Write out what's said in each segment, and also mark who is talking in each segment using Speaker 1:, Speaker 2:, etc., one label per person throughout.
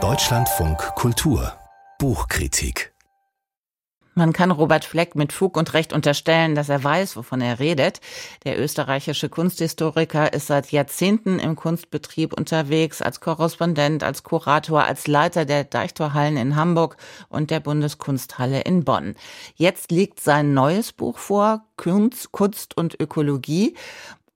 Speaker 1: Deutschlandfunk Kultur Buchkritik
Speaker 2: man kann Robert Fleck mit Fug und Recht unterstellen, dass er weiß, wovon er redet. Der österreichische Kunsthistoriker ist seit Jahrzehnten im Kunstbetrieb unterwegs, als Korrespondent, als Kurator, als Leiter der Deichtorhallen in Hamburg und der Bundeskunsthalle in Bonn. Jetzt liegt sein neues Buch vor, Kunst, Kunst und Ökologie.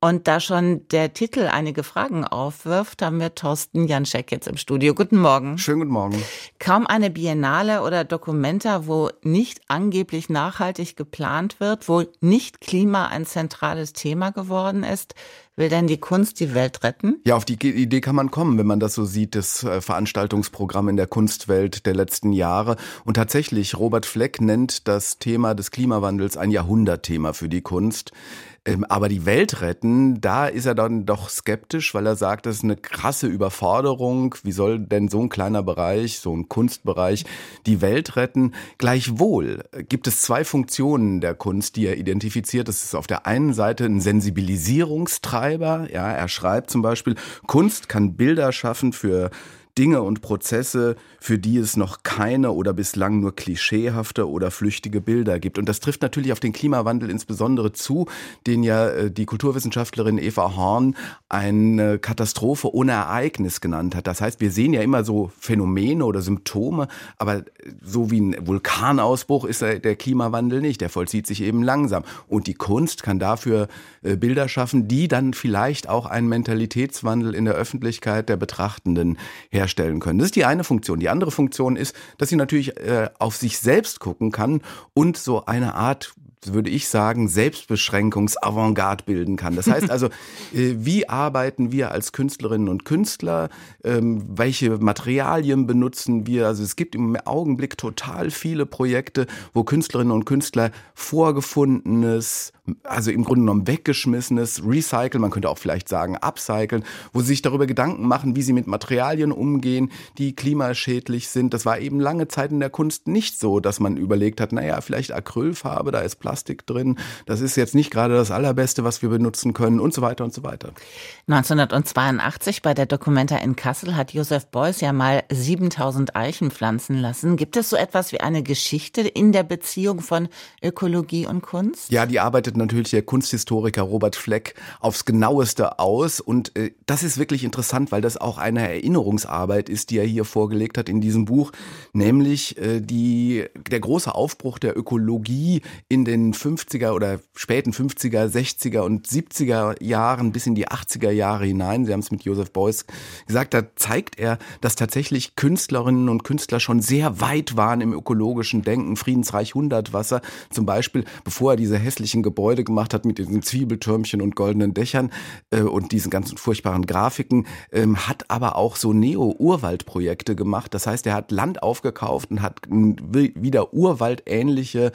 Speaker 2: Und da schon der Titel einige Fragen aufwirft, haben wir Thorsten Janschek jetzt im Studio. Guten Morgen.
Speaker 3: Schönen guten Morgen.
Speaker 2: Kaum eine Biennale oder Dokumenta, wo nicht angeblich nachhaltig geplant wird, wo nicht Klima ein zentrales Thema geworden ist. Will denn die Kunst die Welt retten?
Speaker 3: Ja, auf die Idee kann man kommen, wenn man das so sieht, das äh, Veranstaltungsprogramm in der Kunstwelt der letzten Jahre. Und tatsächlich, Robert Fleck nennt das Thema des Klimawandels ein Jahrhundertthema für die Kunst. Ähm, aber die Welt retten, da ist er dann doch skeptisch, weil er sagt, das ist eine krasse Überforderung. Wie soll denn so ein kleiner Bereich, so ein Kunstbereich, die Welt retten? Gleichwohl gibt es zwei Funktionen der Kunst, die er identifiziert. Das ist auf der einen Seite ein Sensibilisierungstreiber. Ja, er schreibt zum Beispiel, Kunst kann Bilder schaffen für Dinge und Prozesse, für die es noch keine oder bislang nur klischeehafte oder flüchtige Bilder gibt. Und das trifft natürlich auf den Klimawandel insbesondere zu, den ja äh, die Kulturwissenschaftlerin Eva Horn eine Katastrophe ohne Ereignis genannt hat. Das heißt, wir sehen ja immer so Phänomene oder Symptome, aber so wie ein Vulkanausbruch ist der Klimawandel nicht. Der vollzieht sich eben langsam. Und die Kunst kann dafür äh, Bilder schaffen, die dann vielleicht auch einen Mentalitätswandel in der Öffentlichkeit der Betrachtenden her herstellen können. Das ist die eine Funktion. Die andere Funktion ist, dass sie natürlich äh, auf sich selbst gucken kann und so eine Art würde ich sagen, Selbstbeschränkungsavantgarde bilden kann. Das heißt also, äh, wie arbeiten wir als Künstlerinnen und Künstler? Ähm, welche Materialien benutzen wir? Also es gibt im Augenblick total viele Projekte, wo Künstlerinnen und Künstler vorgefundenes, also im Grunde genommen weggeschmissenes Recyceln, man könnte auch vielleicht sagen upcyclen, wo sie sich darüber Gedanken machen, wie sie mit Materialien umgehen, die klimaschädlich sind. Das war eben lange Zeit in der Kunst nicht so, dass man überlegt hat, naja, vielleicht Acrylfarbe, da ist Plastik drin, das ist jetzt nicht gerade das Allerbeste, was wir benutzen können und so weiter und so weiter.
Speaker 2: 1982 bei der Documenta in Kassel hat Josef Beuys ja mal 7000 Eichen pflanzen lassen. Gibt es so etwas wie eine Geschichte in der Beziehung von Ökologie und Kunst?
Speaker 3: Ja, die arbeitet arbeitet natürlich der Kunsthistoriker Robert Fleck aufs genaueste aus. Und äh, das ist wirklich interessant, weil das auch eine Erinnerungsarbeit ist, die er hier vorgelegt hat in diesem Buch, nämlich äh, die, der große Aufbruch der Ökologie in den 50er oder späten 50er, 60er und 70er Jahren bis in die 80er Jahre hinein. Sie haben es mit Joseph Beuys gesagt, da zeigt er, dass tatsächlich Künstlerinnen und Künstler schon sehr weit waren im ökologischen Denken. Friedensreich Hundertwasser zum Beispiel, bevor er diese hässlichen Gebäude Gebäude gemacht hat mit diesen Zwiebeltürmchen und goldenen Dächern äh, und diesen ganzen furchtbaren Grafiken, ähm, hat aber auch so Neo-Urwald-Projekte gemacht. Das heißt, er hat Land aufgekauft und hat wieder urwaldähnliche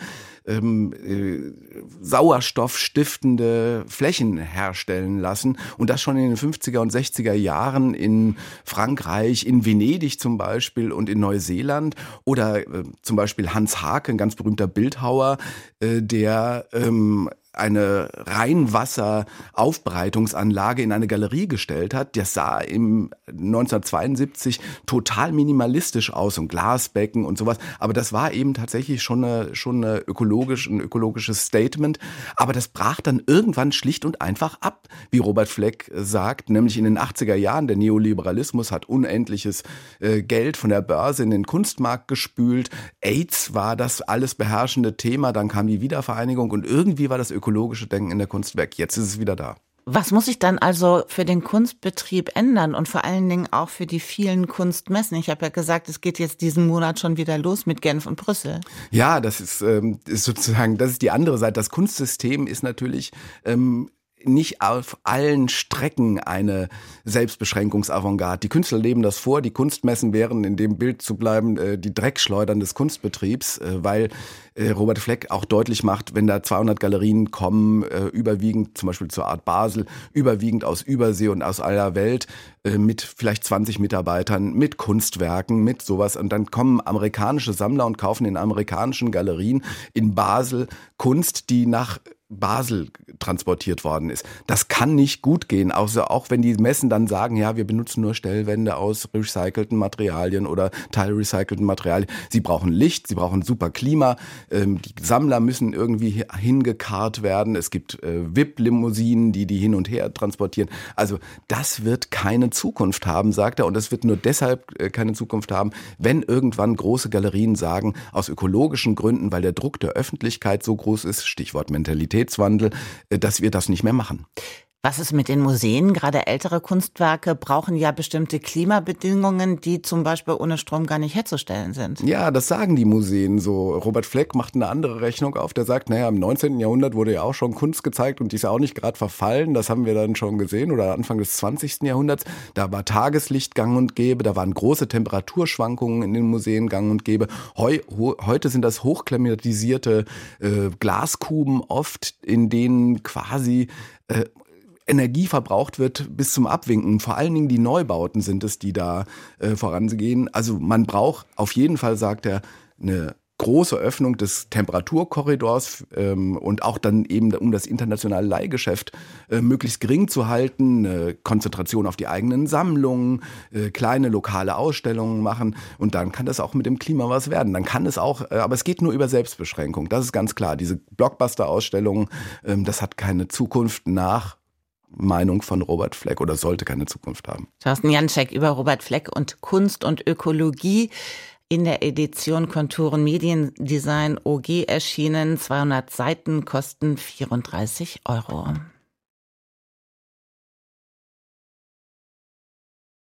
Speaker 3: ähm, äh, sauerstoffstiftende Flächen herstellen lassen. Und das schon in den 50er und 60er Jahren in Frankreich, in Venedig zum Beispiel und in Neuseeland. Oder äh, zum Beispiel Hans Hake, ein ganz berühmter Bildhauer, äh, der ähm, eine Reinwasseraufbereitungsanlage in eine Galerie gestellt hat. Das sah im 1972 total minimalistisch aus und Glasbecken und sowas. Aber das war eben tatsächlich schon eine, schon eine ökologisch, ein ökologisches Statement. Aber das brach dann irgendwann schlicht und einfach ab, wie Robert Fleck sagt, nämlich in den 80er Jahren. Der Neoliberalismus hat unendliches äh, Geld von der Börse in den Kunstmarkt gespült. AIDS war das alles beherrschende Thema. Dann kam die Wiedervereinigung und irgendwie war das ökologische ökologische Denken in der Kunst weg. Jetzt ist es wieder da.
Speaker 2: Was muss sich dann also für den Kunstbetrieb ändern und vor allen Dingen auch für die vielen Kunstmessen? Ich habe ja gesagt, es geht jetzt diesen Monat schon wieder los mit Genf und Brüssel.
Speaker 3: Ja, das ist, ähm, ist sozusagen, das ist die andere Seite. Das Kunstsystem ist natürlich ähm, nicht auf allen Strecken eine Selbstbeschränkungsavantgarde. Die Künstler leben das vor. Die Kunstmessen wären, in dem Bild zu bleiben, äh, die Dreckschleudern des Kunstbetriebs, äh, weil äh, Robert Fleck auch deutlich macht, wenn da 200 Galerien kommen, überwiegend zum Beispiel zur Art Basel, überwiegend aus Übersee und aus aller Welt, mit vielleicht 20 Mitarbeitern, mit Kunstwerken, mit sowas. Und dann kommen amerikanische Sammler und kaufen in amerikanischen Galerien in Basel Kunst, die nach Basel transportiert worden ist. Das kann nicht gut gehen, außer auch wenn die Messen dann sagen, ja, wir benutzen nur Stellwände aus recycelten Materialien oder teilrecycelten Materialien. Sie brauchen Licht, sie brauchen super Klima, ähm, die Sammler müssen irgendwie hingekarrt werden. Es gibt äh, VIP-Limousinen, die die hin und her transportieren. Also das wird keine Zukunft haben, sagt er, und das wird nur deshalb äh, keine Zukunft haben, wenn irgendwann große Galerien sagen, aus ökologischen Gründen, weil der Druck der Öffentlichkeit so groß ist, Stichwort Mentalität, Mentalitätswandel, äh, dass wir das nicht mehr machen.
Speaker 2: Was ist mit den Museen? Gerade ältere Kunstwerke brauchen ja bestimmte Klimabedingungen, die zum Beispiel ohne Strom gar nicht herzustellen sind.
Speaker 3: Ja, das sagen die Museen so. Robert Fleck macht eine andere Rechnung auf. Der sagt, naja, im 19. Jahrhundert wurde ja auch schon Kunst gezeigt und die ist ja auch nicht gerade verfallen. Das haben wir dann schon gesehen. Oder Anfang des 20. Jahrhunderts. Da war Tageslicht gang und gäbe. Da waren große Temperaturschwankungen in den Museen gang und gäbe. Heu, heute sind das hochklimatisierte äh, Glaskuben oft, in denen quasi äh, Energie verbraucht wird bis zum Abwinken. Vor allen Dingen die Neubauten sind es, die da äh, vorangehen. Also man braucht auf jeden Fall, sagt er, eine große Öffnung des Temperaturkorridors ähm, und auch dann eben, um das internationale Leihgeschäft äh, möglichst gering zu halten, eine Konzentration auf die eigenen Sammlungen, äh, kleine lokale Ausstellungen machen und dann kann das auch mit dem Klima was werden. Dann kann es auch, äh, aber es geht nur über Selbstbeschränkung, das ist ganz klar. Diese Blockbuster-Ausstellungen, ähm, das hat keine Zukunft nach Meinung von Robert Fleck oder sollte keine Zukunft haben.
Speaker 2: Thorsten Janczek über Robert Fleck und Kunst und Ökologie in der Edition Konturen Mediendesign OG erschienen. 200 Seiten kosten 34 Euro.